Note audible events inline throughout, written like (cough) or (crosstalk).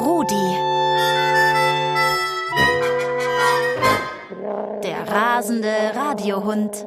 Rudi. Der rasende Radiohund.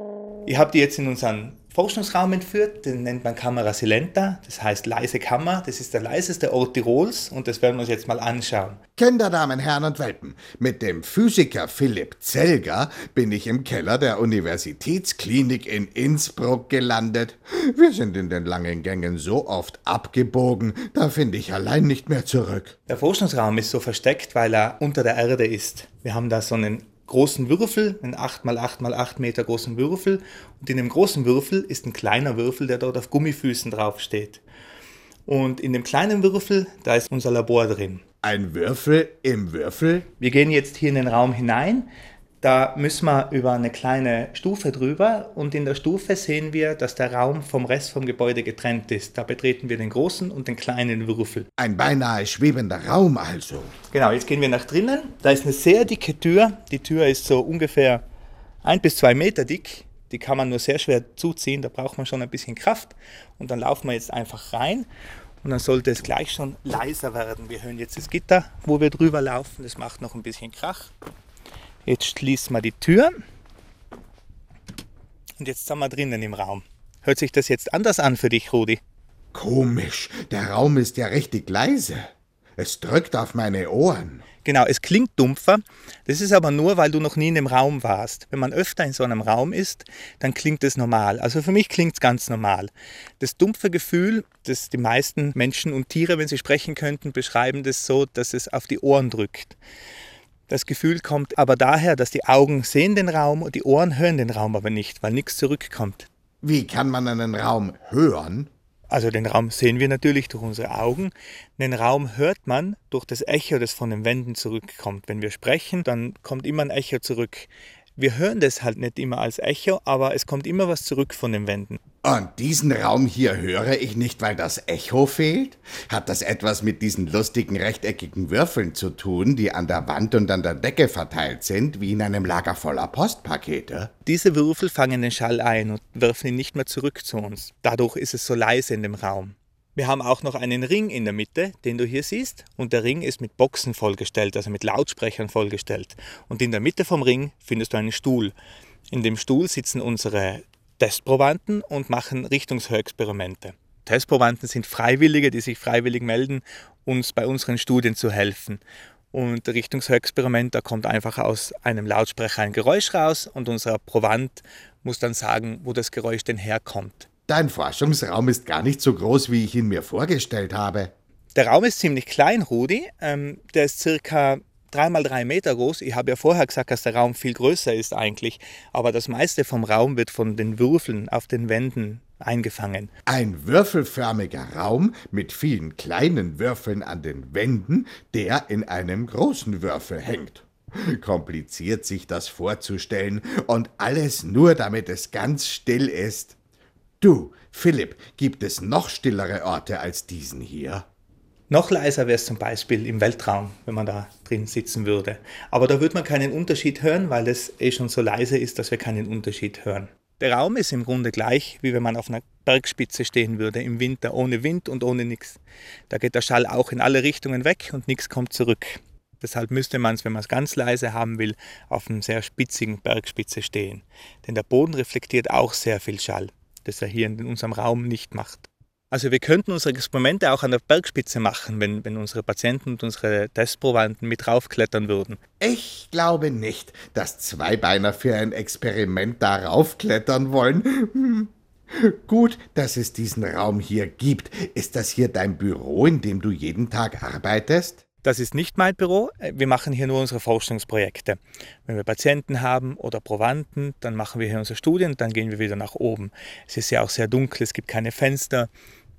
Habe die jetzt in unseren Forschungsraum entführt, den nennt man Camera Silenta, das heißt leise Kammer, das ist der leiseste Ort Tirols und das werden wir uns jetzt mal anschauen. Kinder, Damen, Herren und Welpen, mit dem Physiker Philipp Zelger bin ich im Keller der Universitätsklinik in Innsbruck gelandet. Wir sind in den langen Gängen so oft abgebogen, da finde ich allein nicht mehr zurück. Der Forschungsraum ist so versteckt, weil er unter der Erde ist. Wir haben da so einen großen Würfel, einen 8x8x8 Meter großen Würfel. Und in dem großen Würfel ist ein kleiner Würfel, der dort auf Gummifüßen draufsteht. Und in dem kleinen Würfel, da ist unser Labor drin. Ein Würfel im Würfel? Wir gehen jetzt hier in den Raum hinein. Da müssen wir über eine kleine Stufe drüber und in der Stufe sehen wir, dass der Raum vom Rest vom Gebäude getrennt ist. Da betreten wir den großen und den kleinen Würfel. Ein beinahe schwebender Raum also. Genau, jetzt gehen wir nach drinnen. Da ist eine sehr dicke Tür. Die Tür ist so ungefähr ein bis zwei Meter dick. Die kann man nur sehr schwer zuziehen, da braucht man schon ein bisschen Kraft. Und dann laufen wir jetzt einfach rein und dann sollte es gleich schon leiser werden. Wir hören jetzt das Gitter, wo wir drüber laufen. Das macht noch ein bisschen Krach. Jetzt schließen wir die Tür. Und jetzt sind wir drinnen im Raum. Hört sich das jetzt anders an für dich, Rudi? Komisch, der Raum ist ja richtig leise. Es drückt auf meine Ohren. Genau, es klingt dumpfer. Das ist aber nur, weil du noch nie in dem Raum warst. Wenn man öfter in so einem Raum ist, dann klingt es normal. Also für mich klingt es ganz normal. Das dumpfe Gefühl, das die meisten Menschen und Tiere, wenn sie sprechen könnten, beschreiben das so, dass es auf die Ohren drückt. Das Gefühl kommt aber daher, dass die Augen sehen den Raum und die Ohren hören den Raum aber nicht, weil nichts zurückkommt. Wie kann man einen Raum hören? Also den Raum sehen wir natürlich durch unsere Augen. Den Raum hört man durch das Echo, das von den Wänden zurückkommt. Wenn wir sprechen, dann kommt immer ein Echo zurück. Wir hören das halt nicht immer als Echo, aber es kommt immer was zurück von den Wänden. Und diesen Raum hier höre ich nicht, weil das Echo fehlt? Hat das etwas mit diesen lustigen rechteckigen Würfeln zu tun, die an der Wand und an der Decke verteilt sind, wie in einem Lager voller Postpakete? Diese Würfel fangen den Schall ein und werfen ihn nicht mehr zurück zu uns. Dadurch ist es so leise in dem Raum. Wir haben auch noch einen Ring in der Mitte, den du hier siehst. Und der Ring ist mit Boxen vollgestellt, also mit Lautsprechern vollgestellt. Und in der Mitte vom Ring findest du einen Stuhl. In dem Stuhl sitzen unsere Testprobanden und machen Richtungshörexperimente. Testprobanden sind Freiwillige, die sich freiwillig melden, uns bei unseren Studien zu helfen. Und Richtungshörexperiment, da kommt einfach aus einem Lautsprecher ein Geräusch raus und unser Proband muss dann sagen, wo das Geräusch denn herkommt. Dein Forschungsraum ist gar nicht so groß, wie ich ihn mir vorgestellt habe. Der Raum ist ziemlich klein, Rudi. Ähm, der ist circa drei mal drei Meter groß. Ich habe ja vorher gesagt, dass der Raum viel größer ist eigentlich. Aber das meiste vom Raum wird von den Würfeln auf den Wänden eingefangen. Ein würfelförmiger Raum mit vielen kleinen Würfeln an den Wänden, der in einem großen Würfel hängt. Kompliziert sich das vorzustellen und alles nur, damit es ganz still ist. Du, Philipp, gibt es noch stillere Orte als diesen hier? Noch leiser wäre es zum Beispiel im Weltraum, wenn man da drin sitzen würde. Aber da würde man keinen Unterschied hören, weil es eh schon so leise ist, dass wir keinen Unterschied hören. Der Raum ist im Grunde gleich, wie wenn man auf einer Bergspitze stehen würde, im Winter, ohne Wind und ohne nichts. Da geht der Schall auch in alle Richtungen weg und nichts kommt zurück. Deshalb müsste man es, wenn man es ganz leise haben will, auf einer sehr spitzigen Bergspitze stehen. Denn der Boden reflektiert auch sehr viel Schall das er hier in unserem Raum nicht macht. Also wir könnten unsere Experimente auch an der Bergspitze machen, wenn, wenn unsere Patienten und unsere Testprobanden mit raufklettern würden. Ich glaube nicht, dass Zweibeiner für ein Experiment darauf klettern wollen. Hm. Gut, dass es diesen Raum hier gibt. Ist das hier dein Büro, in dem du jeden Tag arbeitest? Das ist nicht mein Büro. Wir machen hier nur unsere Forschungsprojekte. Wenn wir Patienten haben oder Provanten, dann machen wir hier unsere Studien dann gehen wir wieder nach oben. Es ist ja auch sehr dunkel, es gibt keine Fenster.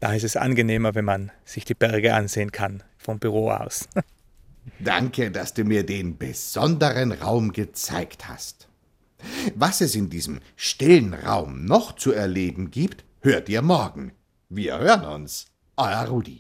Da ist es angenehmer, wenn man sich die Berge ansehen kann vom Büro aus. (laughs) Danke, dass du mir den besonderen Raum gezeigt hast. Was es in diesem stillen Raum noch zu erleben gibt, hört ihr morgen. Wir hören uns. Euer Rudi.